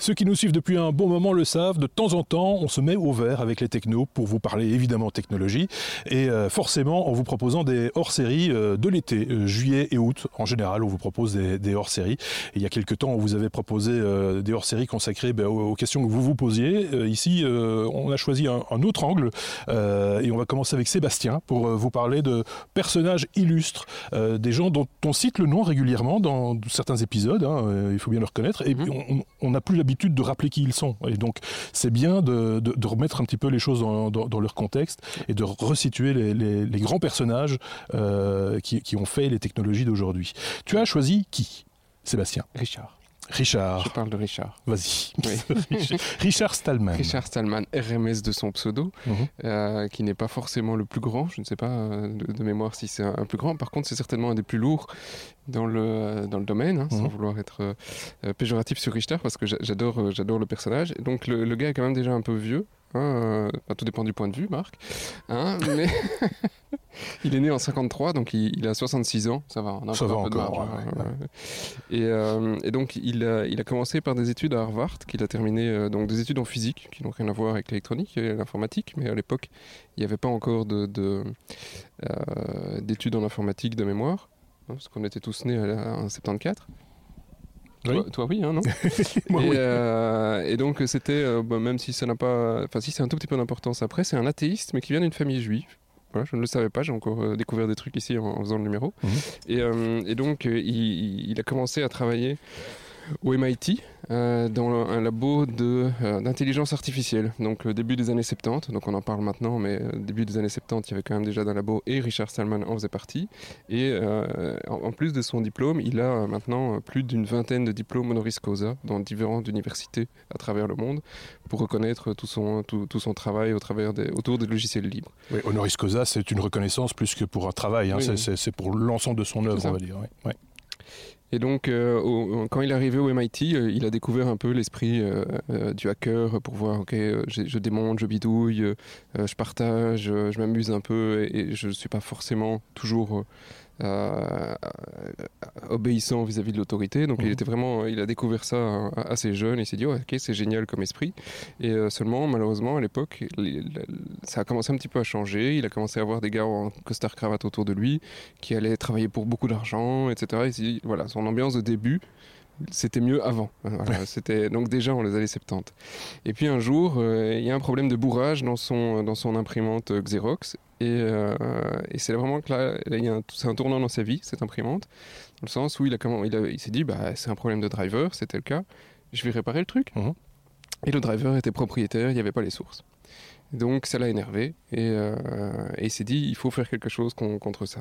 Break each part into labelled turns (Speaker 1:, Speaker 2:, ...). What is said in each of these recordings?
Speaker 1: Ceux qui nous suivent depuis un bon moment le savent, de temps en temps, on se met au vert avec les technos pour vous parler évidemment technologie et euh, forcément en vous proposant des hors-séries euh, de l'été, euh, juillet et août. En général, on vous propose des, hors-séries. Il y a quelques temps, on vous avait proposé des hors-séries consacrées ben, aux, questions que vous vous posiez. ici, on a choisi un, un autre angle et on va commencer avec Sébastien pour vous parler de personnages illustres, des gens dont on cite le nom régulièrement dans certains épisodes, hein, il faut bien le reconnaître, et mhm. on n'a plus de rappeler qui ils sont. Et donc, c'est bien de, remettre un petit peu les choses dans, leur contexte et de resituer les, grands personnages euh, qui, qui ont fait les technologies d'aujourd'hui. Tu as choisi qui, Sébastien?
Speaker 2: Richard.
Speaker 1: Richard.
Speaker 2: Je parle de Richard.
Speaker 1: Vas-y. Richard Stallman.
Speaker 2: Richard Stallman, RMS de son pseudo, mhm. euh, qui n'est pas forcément le plus grand. Je ne sais pas euh, de, mémoire si c'est un, plus grand. Par contre, c'est certainement un des plus lourds dans le, dans le domaine, hein, sans mhm. vouloir être euh, péjoratif sur Richard, parce que j'adore, j'adore le personnage. Donc le, le, gars est quand même déjà un peu vieux. Hein, tout dépend du point de vue, Marc. Hein, mais il est né en 53, donc il, a 66 ans. Ça va, on a
Speaker 1: ça va un peu encore, de marge,
Speaker 2: hein, Et, euh, et, donc il a, il a, commencé par des études à Harvard, qu'il a terminé euh, donc des études en physique, qui n'ont rien à voir avec l'électronique et l'informatique, mais à l'époque il n'y avait pas encore euh, d'études en informatique de mémoire, parce qu'on était tous nés en 74. Toi, oui, hein, non
Speaker 1: euh,
Speaker 2: et, donc c'était, euh, bah, même si ça n'a pas, enfin si c'est un tout petit peu d'importance après, c'est un athéiste mais qui vient d'une famille juive. Voilà, je ne le savais pas, j'ai encore euh, découvert des trucs ici en, faisant le numéro. Mhm. Et, donc il, il, a commencé à travailler au MIT euh, dans un labo euh, d'intelligence artificielle. Donc le début des années 70, donc on en parle maintenant, mais euh, début des années 70, il y avait quand même déjà dans labo et Richard Stallman en faisait partie. Et en, plus de son diplôme, il a maintenant plus d'une vingtaine de diplômes honoris causa dans différentes universités à travers le monde pour reconnaître tout son, tout, son travail au travers des, autour des logiciels libres.
Speaker 1: Oui, honoris causa, c'est une reconnaissance plus que pour un travail, hein. c'est pour l'ensemble de son œuvre, on va dire. Oui.
Speaker 2: Et donc, euh, quand il est arrivé au MIT, euh, il a découvert un peu l'esprit euh, du hacker pour voir, ok, je démonte, je bidouille, je partage, je m'amuse un peu et, et je ne suis pas forcément toujours euh, obéissant vis-à-vis de l'autorité. Donc il mhm. était vraiment, il a découvert ça assez jeune. Il s'est dit, ok, c'est génial comme esprit. Et euh, seulement, malheureusement, à l'époque, ça a commencé un petit peu à changer. Il a commencé à avoir des gars en costard cravate autour de lui qui allaient travailler pour beaucoup d'argent, etc. Il s'est dit, voilà, son ambiance de début c'était mieux avant. c'était donc déjà on les années 70. Et puis un jour, euh, il y a un problème de bourrage dans son dans son imprimante Xerox euh, et, c'est vraiment que là, il y a c'est un tournant dans sa vie, cette imprimante, dans le sens où il, a, il, il s'est dit, bah, c'est un problème de driver, c'était le cas, je vais réparer le truc. Mhm. Et le driver était propriétaire, il n'y avait pas les sources. Donc ça l'a énervé et, euh, et, il s'est dit il faut faire quelque chose contre ça.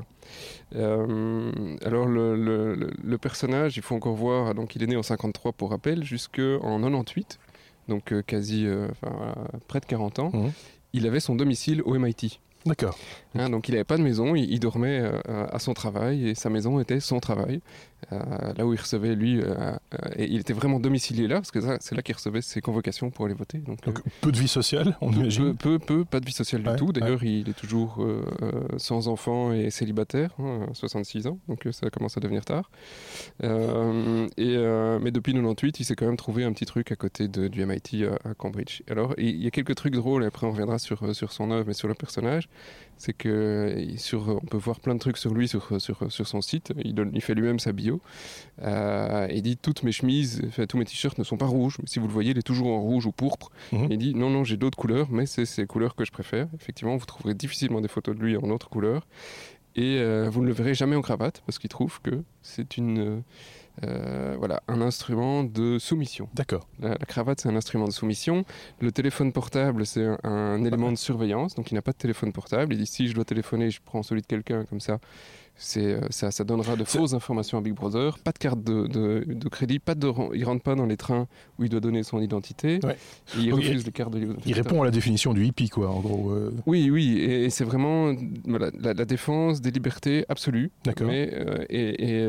Speaker 2: Euh, alors le, le, personnage, il faut encore voir, donc il est né en 53 pour rappel, jusqu'en 98, donc quasi enfin, près de 40 ans, mhm. il avait son domicile au MIT.
Speaker 1: D'accord.
Speaker 2: Hein, donc il n'avait pas de maison, il, dormait euh, à son travail et sa maison était son travail. Euh, là où il recevait lui, euh, et il était vraiment domicilié là parce que c'est là qu'il recevait ses convocations pour aller voter.
Speaker 1: Donc, peu de vie sociale, on imagine.
Speaker 2: Peu, peu, pas de vie sociale du tout. D'ailleurs, il est toujours sans enfant et célibataire, 66 hein, ans, donc ça commence à devenir tard. et, mais depuis 98, il s'est quand même trouvé un petit truc à côté de, du MIT à, Cambridge. Alors il y a quelques trucs drôles. Après, on reviendra sur sur son œuvre et sur le personnage c'est que sur, on peut voir plein de trucs sur lui sur, sur, sur son site. Il, donne, il fait lui-même sa bio. Euh, il dit toutes mes chemises, enfin, tous mes t-shirts ne sont pas rouges. Mais si vous le voyez, il est toujours en rouge ou pourpre. Mhm. Il dit non, non, j'ai d'autres couleurs, mais c'est ces couleurs que je préfère. Effectivement, vous trouverez difficilement des photos de lui en autres couleurs. Et euh, vous ne le verrez jamais en cravate parce qu'il trouve que c'est une euh, voilà, un instrument de soumission.
Speaker 1: D'accord.
Speaker 2: La, cravate, c'est un instrument de soumission. Le téléphone portable, c'est un, élément de surveillance. Donc, il n'a pas de téléphone portable. Il dit si je dois téléphoner, je prends celui de quelqu'un comme ça ça, ça, donnera de fausses informations à Big Brother. Pas de carte de, de, crédit, pas de, il rentre pas dans les trains où il doit donner son identité. il refuse les cartes de
Speaker 1: Il répond à la définition du hippie, quoi, en gros. Euh.
Speaker 2: Oui, oui, et, c'est vraiment la, défense des libertés absolues.
Speaker 1: D'accord.
Speaker 2: Mais euh, et,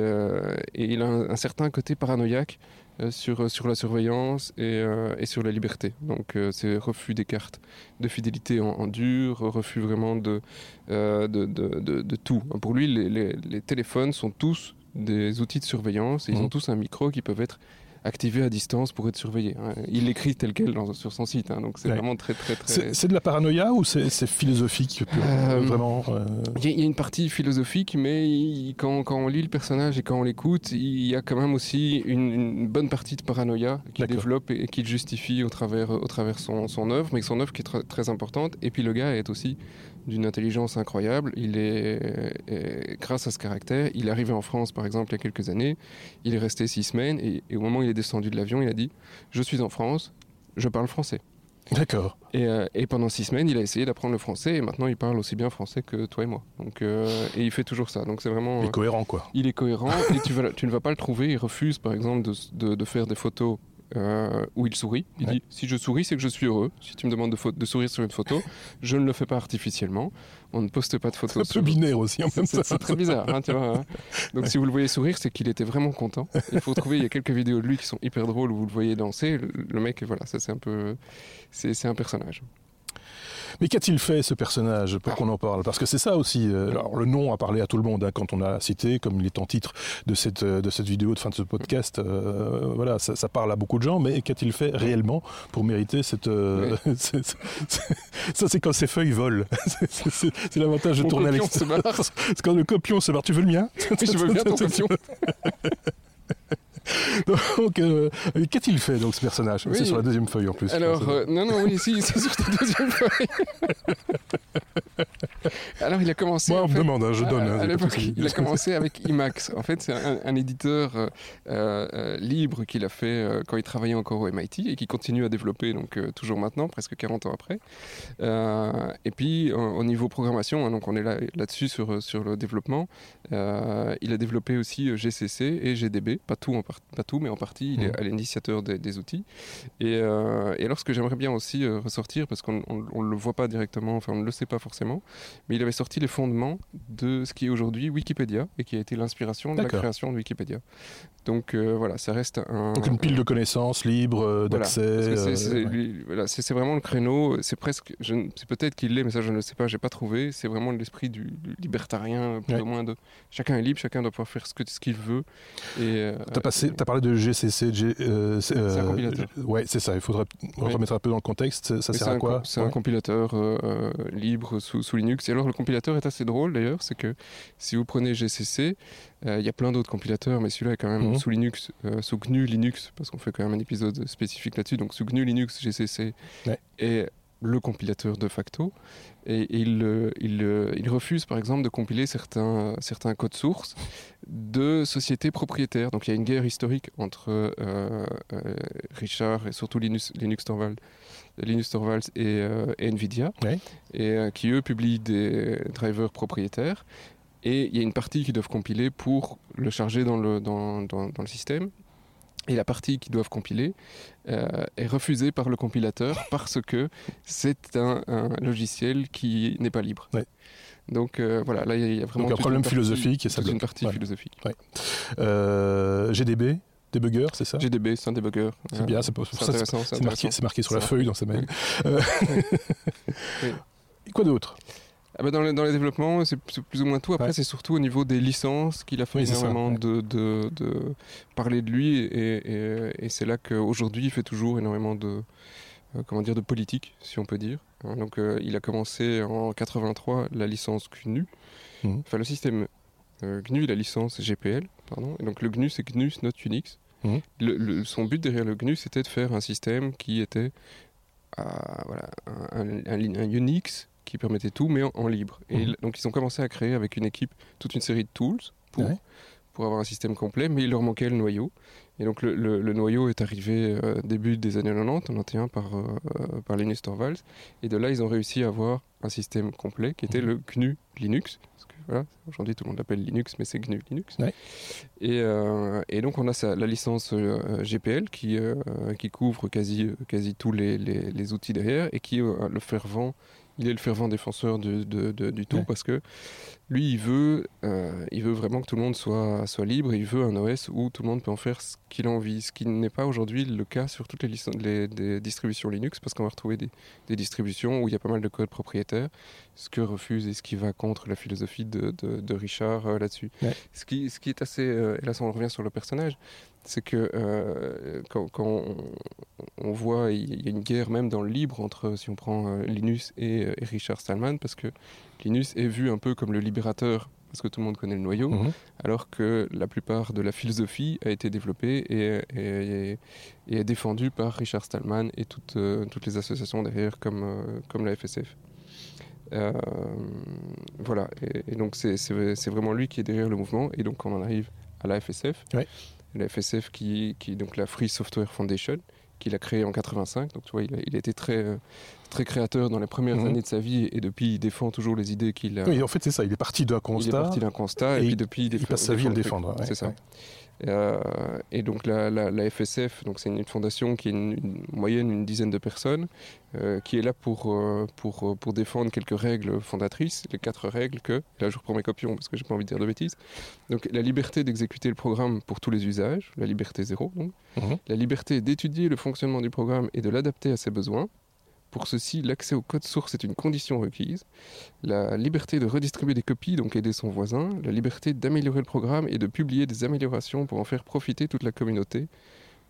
Speaker 2: et, il a un certain côté paranoïaque euh, sur, euh, sur la surveillance et, euh, et sur la liberté. Donc c'est refus des cartes de fidélité en, dur, refus vraiment de, de, de, de, tout. Pour lui, les, les, les, téléphones sont tous des outils de surveillance et ils mmh. ont tous un micro qui peuvent être activé à distance pour être surveillé. Hein. Il l'écrit tel quel sur son site, hein, donc c'est vraiment très très très.
Speaker 1: C'est de la paranoïa ou c'est philosophique euh, Vraiment.
Speaker 2: Euh il y, a une partie philosophique, mais quand, quand, on lit le personnage et quand on l'écoute, il y a quand même aussi une, bonne partie de paranoïa qu'il développe et, qu'il justifie au travers au travers son, son œuvre, mais son œuvre qui est très, très importante. Et puis le gars est aussi d'une intelligence incroyable. Il est, grâce à ce caractère, il est arrivé en France, par exemple, il y a quelques années. Il est resté six semaines et, au moment où il est descendu de l'avion, il a dit Je suis en France, je parle français.
Speaker 1: D'accord.
Speaker 2: Et, euh, pendant six semaines, il a essayé d'apprendre le français et maintenant il parle aussi bien français que toi et moi. Donc, euh, et il fait toujours ça. Donc c'est vraiment.
Speaker 1: Il est cohérent, quoi.
Speaker 2: Il est cohérent et tu, tu, ne vas pas le trouver. Il refuse, par exemple, de, de faire des photos euh, où il sourit. Il dit si je souris, c'est que je suis heureux. Si tu me demandes de, de, sourire sur une photo, je ne le fais pas artificiellement. On ne poste pas de photos.
Speaker 1: C'est un peu binaire aussi en même
Speaker 2: temps. C'est très bizarre, hein, tu vois. Hein. Donc si vous le voyez sourire, c'est qu'il était vraiment content. Il faut trouver. Il y a quelques vidéos de lui qui sont hyper drôles où vous le voyez danser. Le, le mec, voilà, ça c'est un peu, c'est un personnage.
Speaker 1: Mais qu'a-t-il fait ce personnage pour qu'on en parle? Parce que c'est ça aussi. Euh, alors le nom a parlé à tout le monde hein, quand on a cité, comme il est en titre de cette euh, de cette vidéo de fin de ce podcast. Euh, voilà, ça, parle à beaucoup de gens. Mais qu'a-t-il fait réellement pour mériter cette Ça c'est quand ces feuilles volent. c'est l'avantage de tourner avec. C'est quand le copion se barre. Tu veux le mien?
Speaker 2: Je veux bien ton copion.
Speaker 1: donc, euh, qu'a-t-il fait donc ce personnage? C'est sur la deuxième feuille en plus.
Speaker 2: Alors, euh, non, non, oui, si, c'est sur ta deuxième feuille. Alors, il a commencé.
Speaker 1: Moi, on me demande, hein, je donne. À,
Speaker 2: hein, l'époque, il a commencé avec IMAX. En fait, c'est un, éditeur euh, libre qu'il a fait quand il travaillait encore au MIT et qui continue à développer, donc toujours maintenant, presque 40 ans après. et puis, au niveau programmation, hein, donc on est là, là-dessus sur, sur le développement, il a développé aussi GCC et GDB, pas tout en pas tout, mais en partie, il est mmh. à l'initiateur des, outils. Et, euh, et, alors, ce que j'aimerais bien aussi euh, ressortir, parce qu'on ne le voit pas directement, enfin, on ne le sait pas forcément, mais il avait sorti les fondements de ce qui est aujourd'hui Wikipédia et qui a été l'inspiration de la création de Wikipédia. Donc euh, voilà, ça reste un.
Speaker 1: Donc une pile de connaissances libres, d'accès.
Speaker 2: Voilà, c'est vraiment le créneau. C'est presque. C'est peut-être qu'il l'est, mais ça je ne le sais pas. J'ai pas trouvé. C'est vraiment l'esprit du, libertarien, plus ou moins de. Chacun est libre, chacun doit pouvoir faire ce qu'il ce veut.
Speaker 1: Et. T'as passé as parlé de GCC.
Speaker 2: Euh, c'est un euh, compilateur.
Speaker 1: Ouais, c'est ça. Il faudrait remettre un peu dans le contexte. Ça sert à quoi?
Speaker 2: C'est un compilateur euh, libre sous, Linux. Et alors, le compilateur est assez drôle d'ailleurs. C'est que si vous prenez GCC, il y a plein d'autres compilateurs, mais celui-là est quand même mhm. sous Linux, sous GNU Linux, parce qu'on fait quand même un épisode spécifique là-dessus. Donc, sous GNU Linux, GCC. Et le compilateur de facto. Et, il, il, il, refuse, par exemple, de compiler certains, certains codes sources de sociétés propriétaires. Donc il y a une guerre historique entre euh, euh, Richard et surtout Linus, Linux Torvalds, Linus Torvalds et, euh, Nvidia, et qui eux publient des drivers propriétaires. Et il y a une partie qu'ils doivent compiler pour le charger dans le, dans, dans, dans le système. Et la partie qu'ils doivent compiler est refusée par le compilateur parce que c'est un, logiciel qui n'est pas libre. Donc euh, voilà, là il y, a vraiment
Speaker 1: Donc, un problème philosophique et ça
Speaker 2: une partie philosophique.
Speaker 1: Euh, GDB, debugger, c'est ça?
Speaker 2: GDB, c'est un debugger.
Speaker 1: C'est bien, c'est intéressant. C'est marqué, marqué, sur la feuille dans ces mails. Euh, et quoi d'autre?
Speaker 2: Ah bah dans, les, dans, les, développements, c'est plus ou moins tout. Après, c'est surtout au niveau des licences qu'il a fait énormément de, de, de, parler de lui. Et, et c'est là qu'aujourd'hui, il fait toujours énormément de, comment dire, de politique, si on peut dire. Hein, donc, euh, il a commencé en 83 la licence GNU, mhm. enfin le système euh, GNU, la licence GPL, pardon. Et donc le GNU, c'est GNU Not Unix. Mhm. Le, son but derrière le GNU, c'était de faire un système qui était euh, voilà, un, Unix qui permettait tout, mais en, libre. Et mhm. donc ils ont commencé à créer avec une équipe toute une série de tools pour, pour avoir un système complet, mais il leur manquait le noyau. Et donc le, noyau est arrivé euh, début des années 90, 91 par, euh, par Linus Torvalds. Et de là, ils ont réussi à avoir un système complet qui était le GNU Linux. Parce que voilà, aujourd'hui tout le monde l'appelle Linux, mais c'est GNU Linux. Et, euh, et, donc on a la licence GPL qui, qui couvre quasi, quasi tous les, les, outils derrière et qui le fervent il est le fervent défenseur du tout parce que Lui, il veut, euh, il veut vraiment que tout le monde soit, soit libre. Il veut un OS où tout le monde peut en faire ce qu'il a envie. Ce qui n'est pas aujourd'hui le cas sur toutes les, les, distributions Linux, parce qu'on va retrouver des, des, distributions où il y a pas mal de code propriétaire, ce que refuse et ce qui va contre la philosophie de, de, Richard euh, là-dessus. Ce, qui, ce qui est assez. Euh, et là, on revient sur le personnage c'est que euh, quand, on, voit, il y a une guerre même dans le libre entre, si on prend euh, Linus et, euh, Richard Stallman, parce que Linus est vu un peu comme le libérateur, parce que tout le monde connaît le noyau, mhm. alors que la plupart de la philosophie a été développée et, et, est défendue par Richard Stallman et toutes, toutes les associations derrière, comme, comme la FSF. voilà, et, donc c'est vraiment lui qui est derrière le mouvement, et donc quand on arrive à la FSF, la FSF qui, qui est donc la Free Software Foundation, qu'il a créé en 85. Donc tu vois, il a, il a été très, euh, très créateur dans les premières mhm. années de sa vie et depuis il défend toujours les idées qu'il a.
Speaker 1: Oui, en fait c'est ça, il est parti d'un constat. Il
Speaker 2: est parti d'un constat et, puis depuis
Speaker 1: il, passe sa vie à le défendre.
Speaker 2: c'est ça. Euh, et donc la, la, FSF, donc c'est une fondation qui est une, moyenne une dizaine de personnes, euh, qui est là pour, euh, pour, pour défendre quelques règles fondatrices, les quatre règles que, là je reprends mes copions parce que j'ai pas envie de dire de bêtises, donc la liberté d'exécuter le programme pour tous les usages, la liberté zéro, donc, mhm. la liberté d'étudier le fonctionnement du programme et de l'adapter à ses besoins, pour ceci, l'accès au code source est une condition requise. La liberté de redistribuer des copies, donc aider son voisin. La liberté d'améliorer le programme et de publier des améliorations pour en faire profiter toute la communauté.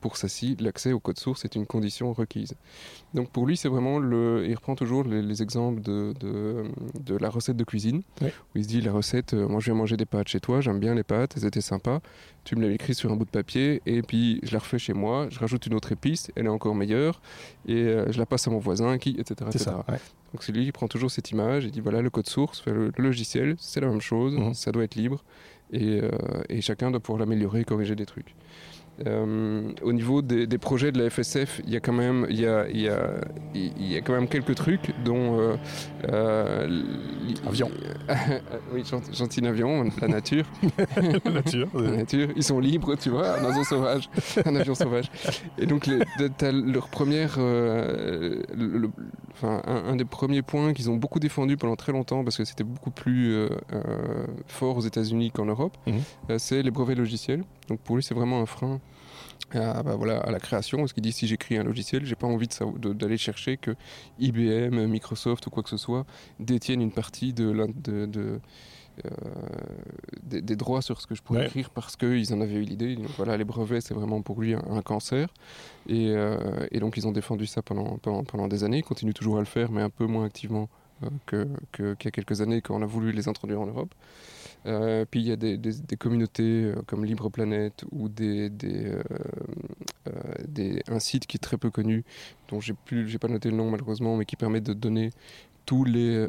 Speaker 2: Pour ceci, l'accès au code source est une condition requise. Donc pour lui, c'est vraiment le. Il reprend toujours les, exemples de, de, la recette de cuisine, où il se dit la recette, euh, moi je viens manger des pâtes chez toi, j'aime bien les pâtes, elles étaient sympas. Tu me l'as écrit sur un bout de papier, et puis je la refais chez moi, je rajoute une autre épice, elle est encore meilleure, et euh, je la passe à mon voisin, qui, etc. Ça, Donc c'est lui qui prend toujours cette image et dit voilà, le code source, le, logiciel, c'est la même chose, mhm. ça doit être libre, et, euh, et chacun doit pouvoir l'améliorer, corriger des trucs. Euh, au niveau des, projets de la FSF, il y a quand même, il y a, il y a, il y a quand même quelques trucs, dont euh,
Speaker 1: euh avion.
Speaker 2: oui, gentil avion, la nature.
Speaker 1: la nature.
Speaker 2: la nature. Ils sont libres, tu vois, un avion sauvage, un avion sauvage. Et donc, les, leur première, euh, enfin, un, des premiers points qu'ils ont beaucoup défendu pendant très longtemps, parce que c'était beaucoup plus fort aux États-Unis qu'en Europe, mhm. c'est les brevets logiciels. Donc pour lui, c'est vraiment un frein à, bah, voilà, à la création, parce qu'il dit si j'écris un logiciel, j'ai pas envie d'aller chercher que IBM, Microsoft ou quoi que ce soit détiennent une partie de, de, de euh, des, droits sur ce que je pourrais écrire parce qu'ils en avaient eu l'idée. Voilà, les brevets, c'est vraiment pour lui un, cancer. Et, euh, et, donc, ils ont défendu ça pendant, pendant, pendant, des années. Ils continuent toujours à le faire, mais un peu moins activement qu'il y a quelques années quand on a voulu les introduire en Europe. Euh, puis il y a des, communautés euh, comme Libre Planète ou des, euh, un site qui est très peu connu, dont j'ai j'ai pas noté le nom malheureusement, mais qui permet de donner tous les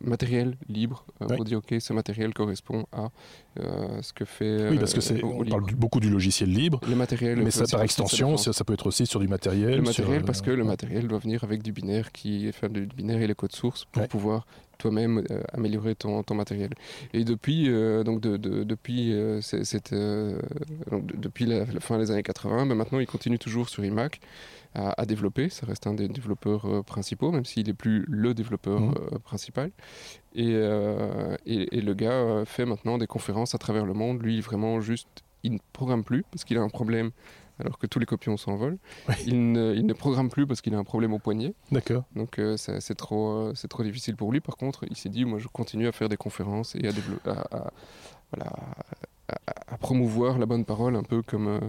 Speaker 2: matériels libres pour dire ok ce matériel correspond à ce que fait
Speaker 1: oui parce que c'est on parle beaucoup du logiciel libre
Speaker 2: les matériels
Speaker 1: mais ça par extension ça, peut être aussi sur du matériel
Speaker 2: le matériel parce que le matériel doit venir avec du binaire qui fait du binaire et les codes sources pour pouvoir toi-même euh, améliorer ton, ton, matériel. Et depuis, euh, donc de, depuis, euh, cette, depuis la, fin des années 80, ben maintenant il continue toujours sur iMac à, développer. Ça reste un des développeurs principaux, même s'il n'est plus le développeur mmh. principal. Et, et, et, le gars fait maintenant des conférences à travers le monde. Lui, vraiment, juste, il ne programme plus parce qu'il a un problème alors que tous les copions s'envolent. Il, ne, il, ne, programme plus parce qu'il a un problème au poignet.
Speaker 1: D'accord.
Speaker 2: Donc euh, c'est trop, euh, c'est trop difficile pour lui. Par contre, il s'est dit, moi je continue à faire des conférences et à, à, voilà, à, promouvoir la bonne parole, un peu comme...
Speaker 1: Euh,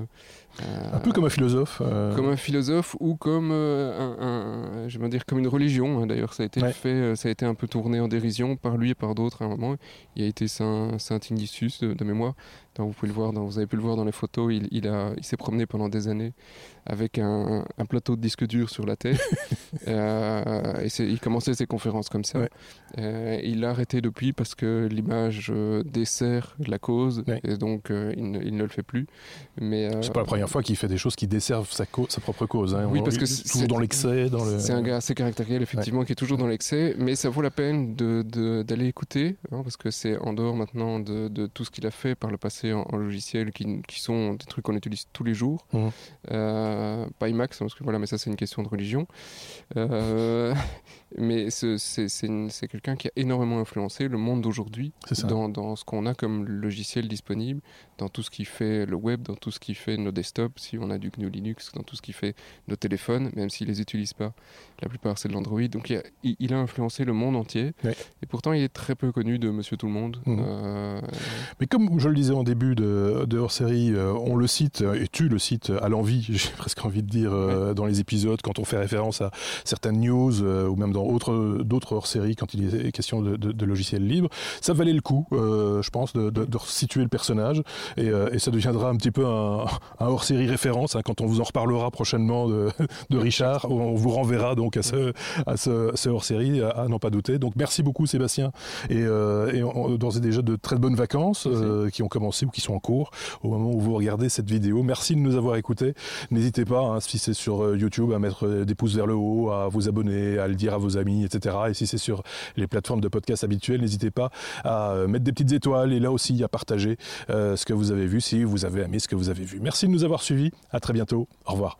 Speaker 1: un peu comme un philosophe.
Speaker 2: Comme un philosophe ou comme, un, je dire, comme une religion. Hein. D'ailleurs, ça a été fait, ça a été un peu tourné en dérision par lui et par d'autres à un moment. Il a été Saint, Saint de mémoire vous, pouvez le voir vous avez pu le voir dans les photos, il, il, il s'est promené pendant des années avec un, plateau de disque dur sur la tête. euh, et il commençait ses conférences comme ça. Euh, il a arrêté depuis parce que l'image euh, dessert la cause, et donc euh, il, ne, le fait plus.
Speaker 1: Mais c'est pas la première fois qu'il fait des choses qui desservent sa, sa propre cause. Hein. Oui, parce que toujours dans l'excès. Le...
Speaker 2: C'est un gars assez caractériel, effectivement, qui est toujours dans l'excès, mais ça vaut la peine d'aller de, écouter, hein, parce que c'est en dehors maintenant de, de tout ce qu'il a fait par le passé influencés en, logiciels qui, qui, sont des trucs qu'on utilise tous les jours. Mmh. pas IMAX, parce que voilà, mais ça c'est une question de religion. mais c'est quelqu'un qui a énormément influencé le monde d'aujourd'hui dans, dans, ce qu'on a comme logiciel disponible, dans tout ce qui fait le web, dans tout ce qui fait nos desktops, si on a du GNU Linux, dans tout ce qui fait nos téléphones, même s'ils les utilisent pas. La plupart c'est de l'Android. Donc il a, il a, influencé le monde entier. Et pourtant il est très peu connu de Monsieur Tout le Monde.
Speaker 1: Mmh. Euh, mais comme je le disais en début de, de hors série, euh, on le cite et tu le cites à l'envie, j'ai presque envie de dire euh, dans les épisodes quand on fait référence à certaines news ou même dans d'autres hors-série quand il est question de, logiciels libres. Ça valait le coup, euh, je pense, de, de, situer le personnage euh, et, ça deviendra un petit peu un, hors-série référence hein, quand on vous en reparlera prochainement de, Richard. On vous renverra donc à ce, à ce, hors-série, à, n'en pas douter. Donc merci beaucoup Sébastien et, euh, et d'ores et déjà de très bonnes vacances qui ont commencé ou qui sont en cours au moment où vous regardez cette vidéo. Merci de nous avoir écoutés. N'hésitez pas, hein, si c'est sur YouTube, à mettre des pouces vers le haut, à vous abonner, à le dire à vos amis, etc. Et si c'est sur les plateformes de podcast habituelles, n'hésitez pas à euh, mettre des petites étoiles et là aussi à partager euh, ce que vous avez vu si vous avez aimé ce que vous avez vu. Merci de nous avoir suivis. À très bientôt. Au revoir.